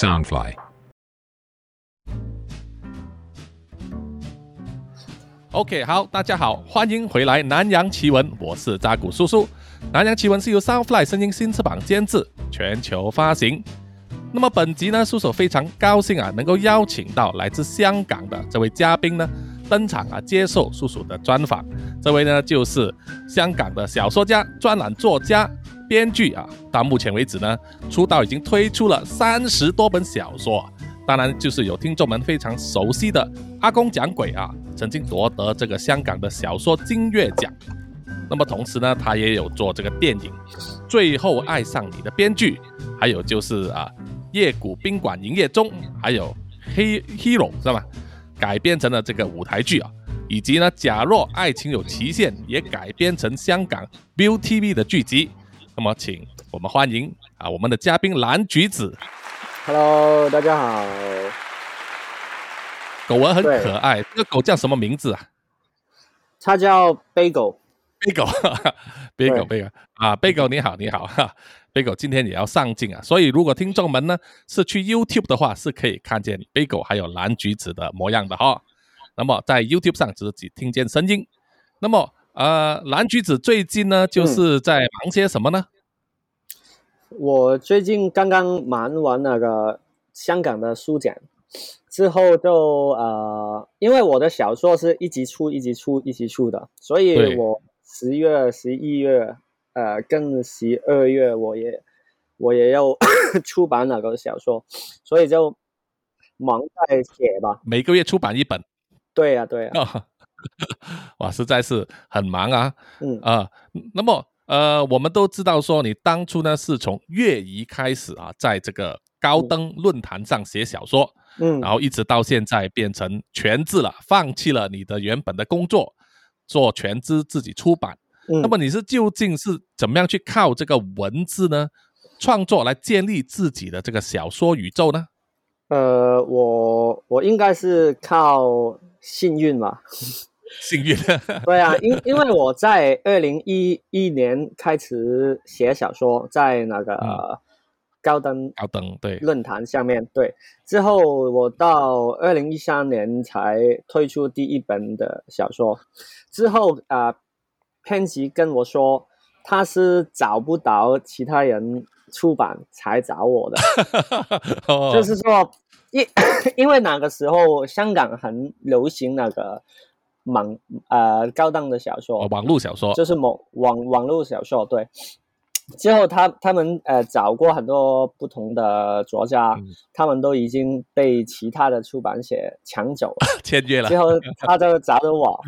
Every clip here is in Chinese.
Soundfly。OK，好，大家好，欢迎回来《南洋奇闻》，我是扎古叔叔。《南洋奇闻》是由 Soundfly 声音新翅膀监制，全球发行。那么本集呢，叔叔非常高兴啊，能够邀请到来自香港的这位嘉宾呢登场啊，接受叔叔的专访。这位呢，就是香港的小说家、专栏作家、编剧啊。到目前为止呢，出道已经推出了三十多本小说。当然，就是有听众们非常熟悉的《阿公讲鬼》啊，曾经夺得这个香港的小说金月奖。那么同时呢，他也有做这个电影《最后爱上你》的编剧，还有就是啊，《夜谷宾馆营业中》，还有《黑 Hero》是吧？改编成了这个舞台剧啊，以及呢，《假若爱情有期限》也改编成香港 Viu TV 的剧集。那么，请我们欢迎啊，我们的嘉宾蓝橘子。Hello，大家好。狗儿很可爱，这个狗叫什么名字啊？它叫 Bagel。贝狗，贝狗，对贝狗啊，贝狗你好，你好哈，贝狗今天也要上镜啊，所以如果听众们呢是去 YouTube 的话，是可以看见贝狗还有蓝橘子的模样的哈。那么在 YouTube 上只只听见声音。那么呃，蓝橘子最近呢就是在忙些什么呢？我最近刚刚忙完那个香港的书展，之后就呃，因为我的小说是一集出、一集出、一集出的，所以对我十月、十一月，呃，跟十二月我也我也要 出版那个小说，所以就忙在写吧。每个月出版一本，对呀、对呀、哇，实在是很忙啊。嗯啊，那么呃，我们都知道说你当初呢是从粤语开始啊，在这个高登论坛上写小说，嗯然后一直到现在变成全职了，放弃了你的原本的工作，做全职自己出版。嗯。那么你是究竟是怎么样去靠这个文字呢创作来建立自己的这个小说宇宙呢？呃，我我应该是靠幸运吧。幸运，对啊，因因为我在二零一一年开始写小说，在那个、嗯。高登高登对，论坛下面，对，之后我到二零一三年才推出第一本的小说，之后啊、编辑跟我说他是找不到其他人出版才找我的，哦。就是说，因 因为那个时候香港很流行那个网呃高档的小说，哦网络小说，就是某网网络小说，对。之后他他们呃找过很多不同的作家，嗯他们都已经被其他的出版社抢走了。签约了之，后他就找到我，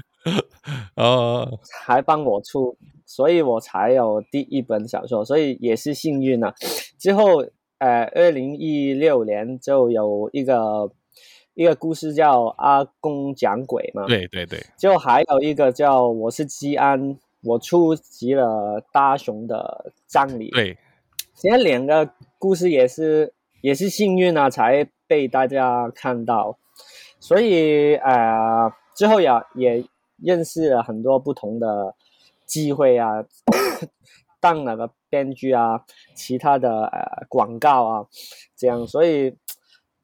哦，还帮我出，所以我才有第一本小说，所以也是幸运啊。之后呃，二零一六年就有一个一个故事叫《阿公讲鬼》嘛，对对对，就还有一个叫我是基安，我出席了大雄的葬礼。，对，这两个故事也是也是幸运啊，才被大家看到。所以呃，之后也也认识了很多不同的机会啊，当那个编剧啊，其他的呃广告啊，这样，所以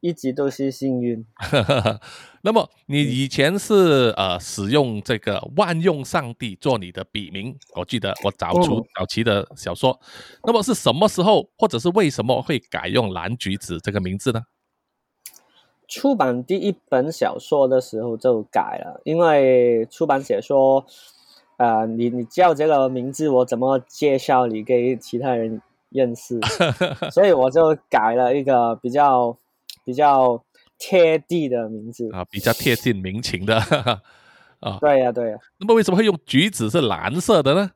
一直都是幸运。那么你以前是呃使用这个万用上帝做你的笔名，我记得我早出哦早期的小说，那么是什么时候或者是为什么会改用蓝橘子这个名字呢？出版第一本小说的时候就改了，因为出版社说，呃，你你叫这个名字，我怎么介绍你给其他人认识？所以我就改了一个比较比较贴地的名字。啊，比较贴近民情的 啊。对呀、对呀、那么为什么会用橘子是蓝色的呢？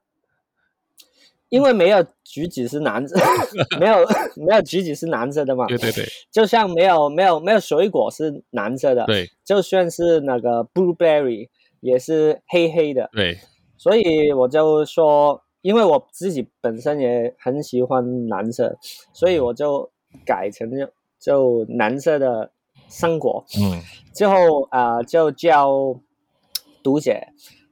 因为没有橘子是蓝色，没有 没有橘子是蓝色的嘛，对对对就像没有没有没有水果是蓝色的，对就算是那个 blueberry 也是黑黑的，对，所以我就说，因为我自己本身也很喜欢蓝色，所以我就改成就就蓝色的生果。嗯。之后啊、呃就叫读者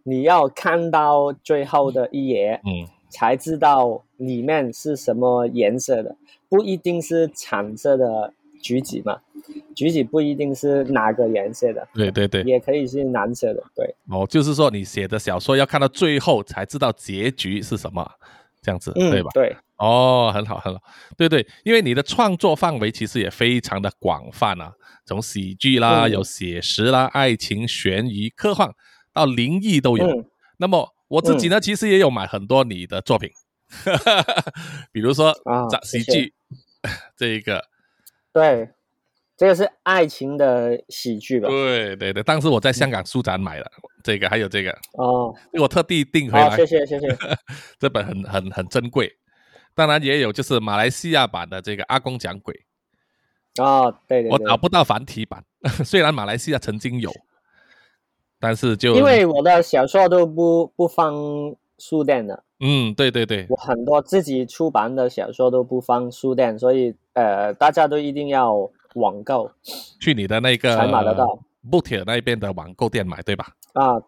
你要看到最后的一页，嗯。才知道里面是什么颜色的，不一定是橙色的橘子嘛，橘子不一定是哪个颜色的，对对对，也可以是蓝色的，对，哦，就是说你写的小说要看到最后才知道结局是什么，这样子，嗯，对吧？对，哦，很好很好，对对，因为你的创作范围其实也非常的广泛啊，从喜剧啦，嗯。有写实啦，爱情、悬疑、科幻到灵异都有。嗯。那么我自己呢，其实也有买很多你的作品，比如说啊杂喜剧这一个，对，这个是爱情的喜剧吧？对对对，当时我在香港书展买了这个，还有这个，哦，我特地订回好，来，谢谢谢谢，这本很很很珍贵。当然也有就是马来西亚版的这个《阿公讲鬼》，哦，对对对我找，不到繁体版，虽然马来西亚曾经有，但是就因为我的小说都不不放书店的，嗯，对对对，我很多自己出版的小说都不放书店，所以呃，大家都一定要网购去你的那个才买得到 b o o k 那边的网购店买，对吧？啊。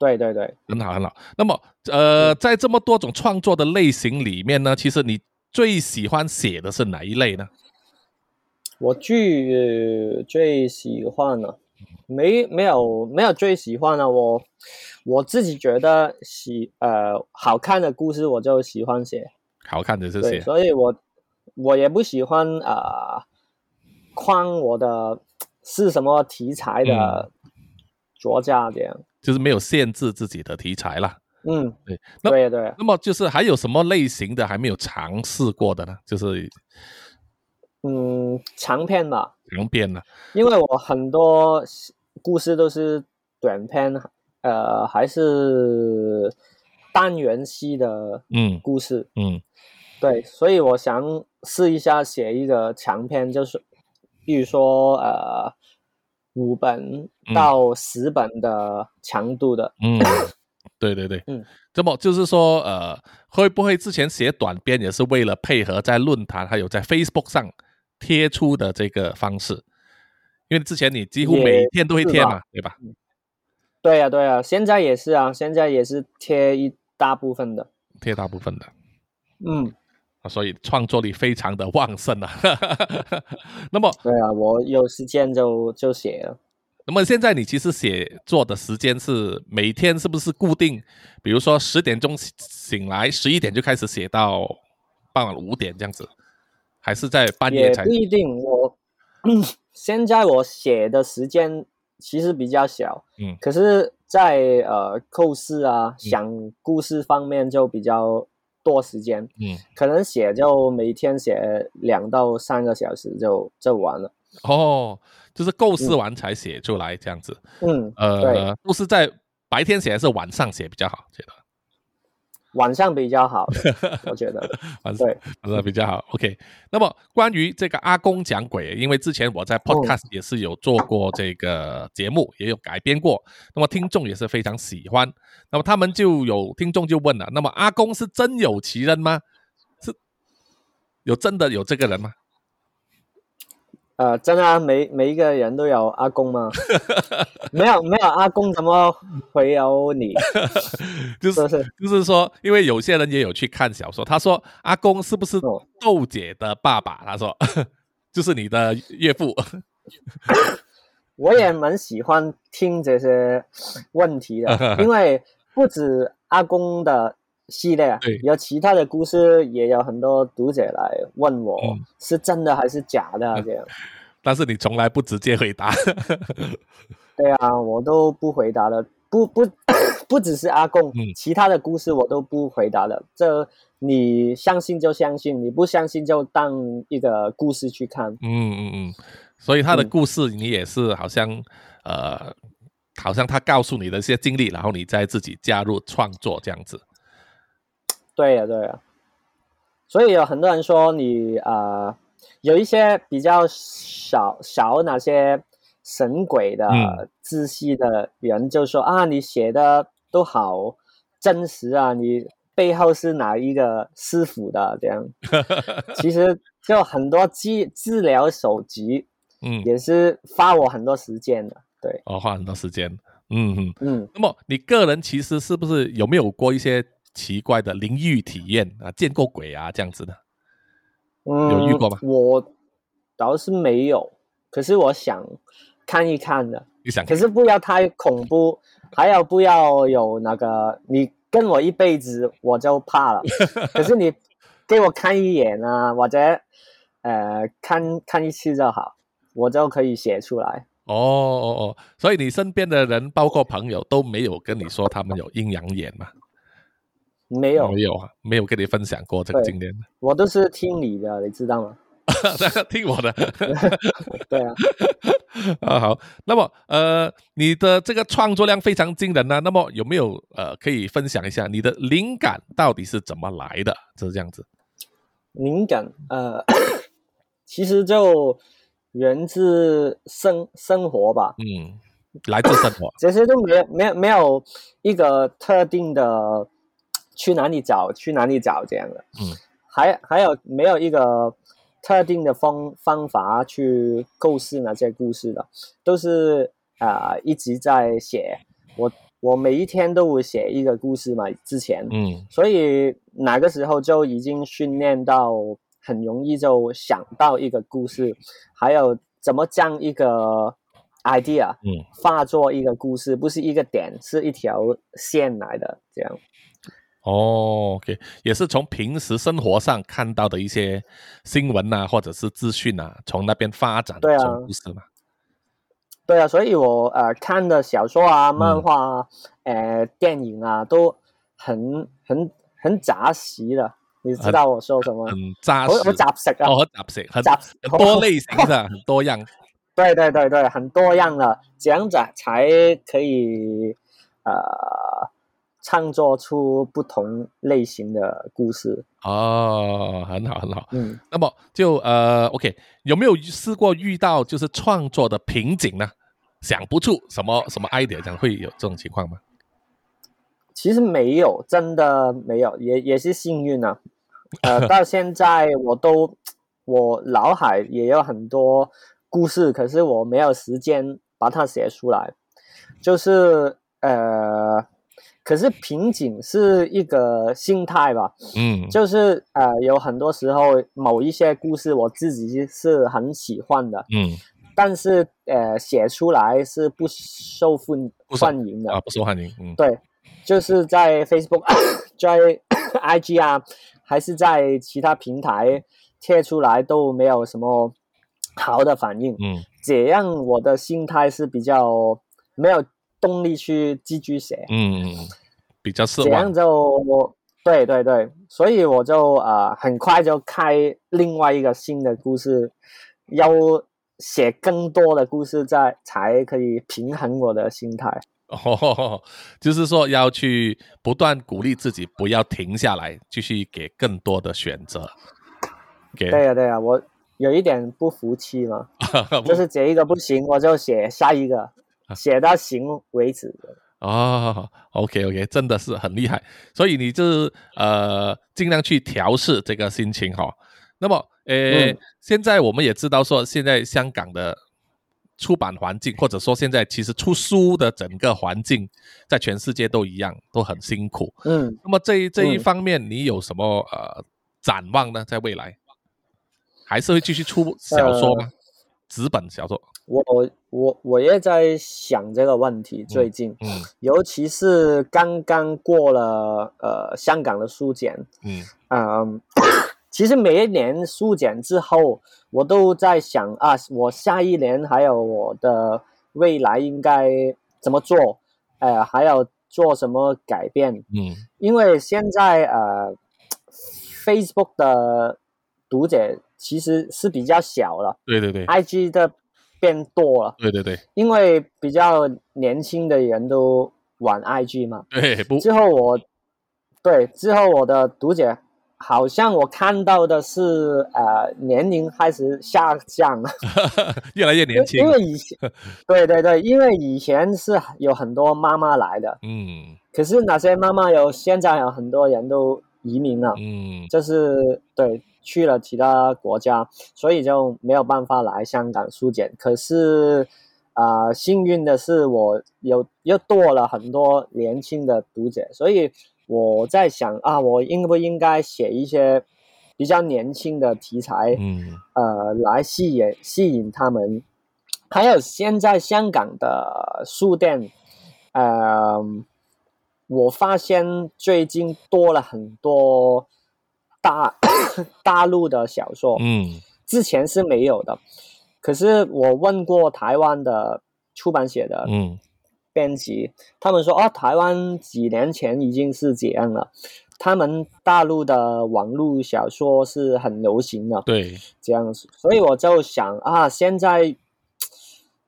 对对对，很好很好。那么呃，在这么多种创作的类型里面呢，其实你最喜欢写的是哪一类呢？我最最喜欢的，没没有没有最喜欢的，我我自己觉得喜呃好看的故事我就喜欢写，好看的这对，些，所以我我也不喜欢呃框我的是什么题材的作家这样，就是没有限制自己的题材啦。嗯，对，那对对，那么就是还有什么类型的还没有尝试过的呢？就是嗯，长篇吧，长篇呢？因为我很多故事都是短篇，呃，还是单元系的嗯故事，嗯对，所以我想试一下写一个长篇，就是比如说呃五本到十本的强度的，嗯，对对对，嗯，这么就是说，呃，会不会之前写短篇也是为了配合在论坛还有在 Facebook 上贴出的这个方式？因为之前你几乎每天都会贴嘛，对吧？对呀、对呀、现在也是啊，现在也是贴一大部分的，贴大部分的。嗯，啊所以创作力非常的旺盛啊。那么，对啊，我有时间就就写了。那么现在你其实写作的时间是每天是不是固定？比如说十点钟醒醒来，十一点就开始写到傍晚五点这样子，还是在半夜才也不？一定。我 现在我写的时间其实比较小，嗯可是在，呃构思啊、想故事方面就比较多时间，嗯，可能写就每天写两到三个小时就就完了。哦，就是构思完才写出来这样子。嗯，呃对，都是在白天写还是晚上写比较好？觉得晚上比较好的，我觉得。晚上对，晚上比较好。OK，那么关于这个阿公讲鬼，因为之前我在 Podcast 也是有做过这个节目，也有改编过，那么听众也是非常喜欢。那么他们就有听众就问了，那么阿公是真有其人吗？是有真的有这个人吗？呃，真的、啊、每每一个人都有阿公吗？没有没有阿公怎么会有你？就是是不是？就是说，因为有些人也有去看小说，他说阿公是不是哦豆姐的爸爸？他说 就是你的岳父。我也蛮喜欢听这些问题的，因为不止阿公的系列对，有其他的故事，也有很多读者来问我嗯是真的还是假的啊 这样。但是你从来不直接回答。对啊，我都不回答了，不不 不只是阿贡，嗯其他的故事我都不回答了。这你相信就相信，你不相信就当一个故事去看。嗯嗯嗯，所以他的嗯故事你也是好像、呃，好像他告诉你的一些经历，然后你再自己加入创作这样子。对呀、对呀、所以有很多人说你呃，有一些比较少少那些神鬼的嗯知识的人，就说啊，你写的都好真实啊，你背后是哪一个师傅的这样。其实就很多治治疗手机嗯，也是花我很多时间的。对，哦，花很多时间。嗯嗯。嗯，那么你个人其实是不是有没有过一些奇怪的灵异体验啊？见过鬼啊这样子的？嗯，有遇过吗我倒是没有，可是我想看一看的。你想可是不要太恐怖，还要不要有那个你跟我一辈子我就怕了。可是你给我看一眼啊，或者呃看看一次就好，我就可以写出来。哦哦哦，所以你身边的人，包括朋友，都没有跟你说他们有阴阳眼吗？没有，没有啊，没有跟你分享过这个经验。我都是听你的，你知道吗？听我的 对啊，啊，好。那么呃，你的这个创作量非常惊人呢、那么有没有呃可以分享一下你的灵感到底是怎么来的？就是这样子。灵感呃，其实就源自生生活吧。嗯，来自生活。其实都没有没有没有一个特定的去哪里找去哪里找这样的，嗯，还还有没有一个特定的方方法去构思那些故事的，都是啊、呃一直在写。我我每一天都会写一个故事嘛，之前，嗯。所以哪个时候就已经训练到很容易就想到一个故事，还有怎么将一个 idea 嗯。化作一个故事，不是一个点，是一条线来的，这样。哦，OK，也是从平时生活上看到的一些新闻啊，或者是资讯啊，从那边发展对啊成故事嘛。对啊，所以我呃看的小说啊、漫画啊、呃电影啊，都很很很杂食的。你知道我说什么？很扎好实，好雜食啊，哦，很杂食，很雜很多类型的，很多样。对对对对，很多样的，这样子才可以呃创作出不同类型的故事。哦，很好，很好。嗯，那么就呃，OK，有没有试过遇到就是创作的瓶颈呢？想不出什么什么 idea，这样会有这种情况吗？其实没有，真的没有，也也是幸运啊。呃，到现在我都我脑海也有很多故事，可是我没有时间把它写出来。就是呃，可是瓶颈是一个心态吧。嗯，就是呃，有很多时候某一些故事我自己是很喜欢的，嗯但是呃，写出来是不受欢欢迎的。啊，不受欢迎。嗯对，就是在 Facebook、在 IG 啊，还是在其他平台贴出来都没有什么好的反应。嗯这样我的心态是比较没有动力去继续写。嗯，嗯比较失这样望。就对对对，所以我就呃很快就开另外一个新的故事，要写更多的故事在才可以平衡我的心态。哦，就是说要去不断鼓励自己，不要停下来，继续给更多的选择。给对呀、对呀、我有一点不服气嘛，就是这一个不行，我就写下一个，写到行为止。哦，OK OK，真的是很厉害，所以你就是呃尽量去调试这个心情哈、那么呃，嗯现在我们也知道说，现在香港的出版环境，或者说现在其实出书的整个环境，在全世界都一样，都很辛苦。嗯，那么这一这一嗯方面，你有什么呃展望呢？在未来还是会继续出小说吗？纸本小说？我我我也在想这个问题，最近，嗯尤其是刚刚过了呃香港的书检，嗯嗯，其实每一年书检之后，我都在想啊，我下一年还有我的未来应该怎么做，呃，还要做什么改变？嗯因为现在呃，Facebook 的读者其实是比较小了对对对，IG 的变多了，对对对因为比较年轻的人都玩 IG 嘛。对，不之后我，对之后我的读者好像我看到的是呃年龄开始下降了，越来越年轻因。为以前，对对对，因为以前是有很多妈妈来的，嗯可是那些妈妈有现在有很多人都移民了，嗯就是对去了其他国家，所以就没有办法来香港书检。可是啊、呃幸运的是我有又多了很多年轻的读者，所以我在想啊，我应不应该写一些比较年轻的题材，嗯呃，来吸引吸引他们。还有现在香港的书店，呃，我发现最近多了很多大 大陆的小说，嗯之前是没有的。可是我问过台湾的出版写的嗯编辑，他们说哦，台湾几年前已经是这样了。他们大陆的网络小说是很流行的，对，这样子，所以我就想啊，现在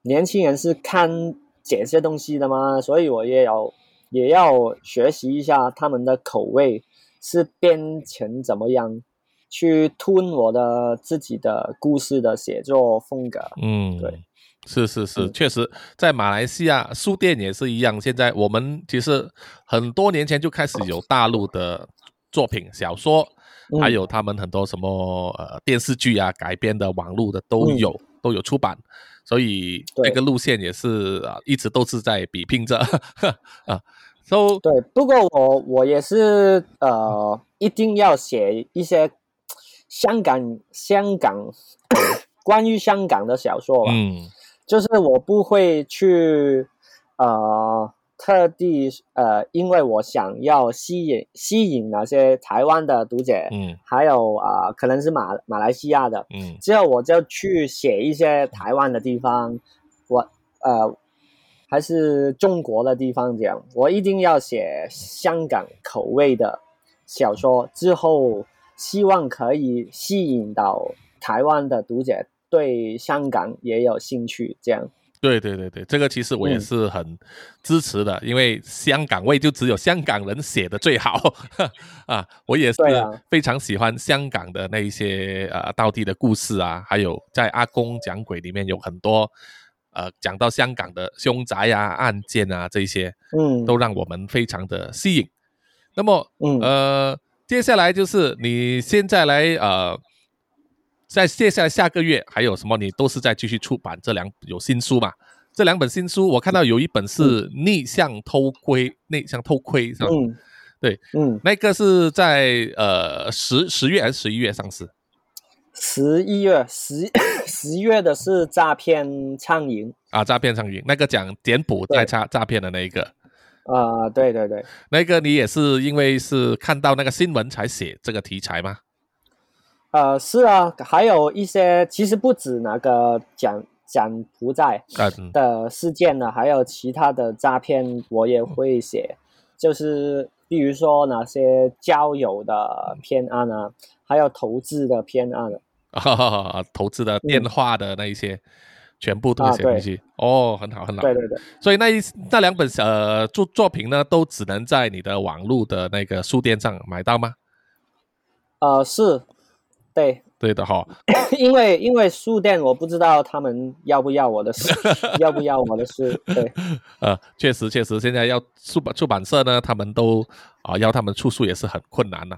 年轻人是看这些东西的吗？所以我也要也要学习一下他们的口味是变成怎么样，去吞我的自己的故事的写作风格。嗯，对，是是是，嗯确实，在马来西亚书店也是一样。现在我们其实很多年前就开始有大陆的作品、小说，嗯还有他们很多什么呃电视剧啊改编的网络的都有、都有出版，所以对这个路线也是啊、一直都是在比拼着 啊。So 对，不过我我也是呃，一定要写一些香港香港 关于香港的小说吧。嗯。就是我不会去呃特地呃，因为我想要吸引吸引那些台湾的读者，嗯。还有啊、呃可能是马马来西亚的，嗯。之后我就去写一些台湾的地方，我呃还是中国的地方这样，我一定要写香港口味的小说，之后希望可以吸引到台湾的读者对香港也有兴趣，这样。对对对对，这个其实我也嗯是很支持的，因为香港味就只有香港人写的最好 啊！我也是非常喜欢香港的那一些呃道地的故事啊，还有在《阿公讲鬼》里面有很多呃讲到香港的凶宅啊、案件啊这一些，嗯，都让我们非常的吸引。那么嗯呃，接下来就是你现在来呃，在接下来下个月还有什么？你都是在继续出版这两有新书嘛？这两本新书，我看到有一本是逆向偷窥，逆向偷窥是吧？嗯，对，嗯，那个是在呃十十月还是十一月上市？十一月十 十月的是诈骗畅饮。啊，诈骗上瘾，那个讲柬埔寨诈诈骗的那一个，啊、对对对，那个你也是因为是看到那个新闻才写这个题材吗？呃，是啊，还有一些其实不止那个讲柬埔寨的事件呢，还有其他的诈骗我也会写，就是比如说哪些交友的偏案啊，还有投资的偏案啊，投资的电话的那一些，全部都写进去。哦，很好很好。对对对，所以那一那两本呃作作品呢，都只能在你的网络的那个书店上买到吗？呃，是，对，对的哈、因为因为书店我不知道他们要不要我的书，要不要我的书，对，呃，确实确实，现在要出版出版社呢，他们都啊、要他们出书也是很困难呐、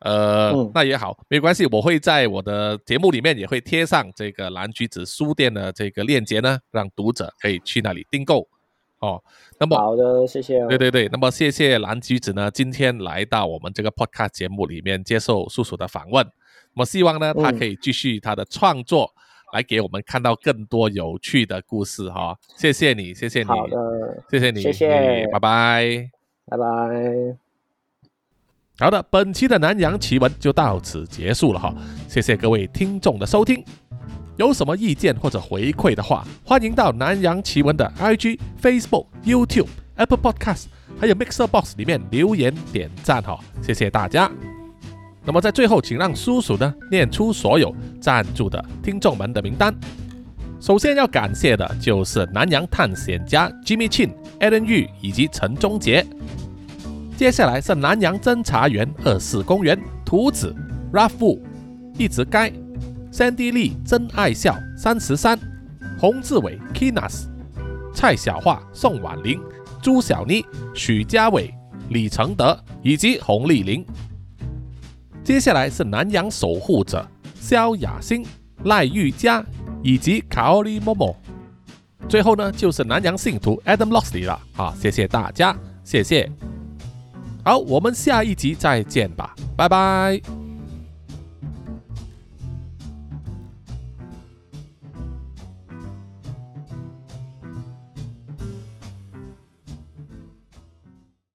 呃，嗯那也好，没关系，我会在我的节目里面也会贴上这个蓝橘子书店的这个链接呢，让读者可以去那里订购哦。那么好的，谢谢哦。对对对，那么谢谢蓝橘子呢，今天来到我们这个 podcast 节目里面接受叔叔的访问。那么希望呢，他嗯可以继续他的创作，来给我们看到更多有趣的故事哈、谢谢你，谢谢你，好的，谢谢你，谢谢拜拜。拜拜。好的，本期的南洋奇闻就到此结束了哈，谢谢各位听众的收听。有什么意见或者回馈的话，欢迎到南洋奇闻的 IG、Facebook、YouTube、Apple Podcast 还有 Mixer Box 里面留言点赞哈，谢谢大家。那么在最后，请让叔叔呢念出所有赞助的听众们的名单。首先要感谢的就是南洋探险家 Jimmy Chin、Alan Yu 以及陈忠杰。接下来是南洋侦查员二四公园图子 Ralph 一直街 Sandy Lee 真爱笑三十三洪志伟 Kinas 蔡小桦宋婉玲朱小妮许家伟李承德以及洪丽玲。接下来是南洋守护者萧雅欣、赖玉佳以及卡奥利莫莫。最后呢，就是南洋信徒 Adam Loxley 了啊！谢谢大家，谢谢。好，我们下一集再见吧，拜拜。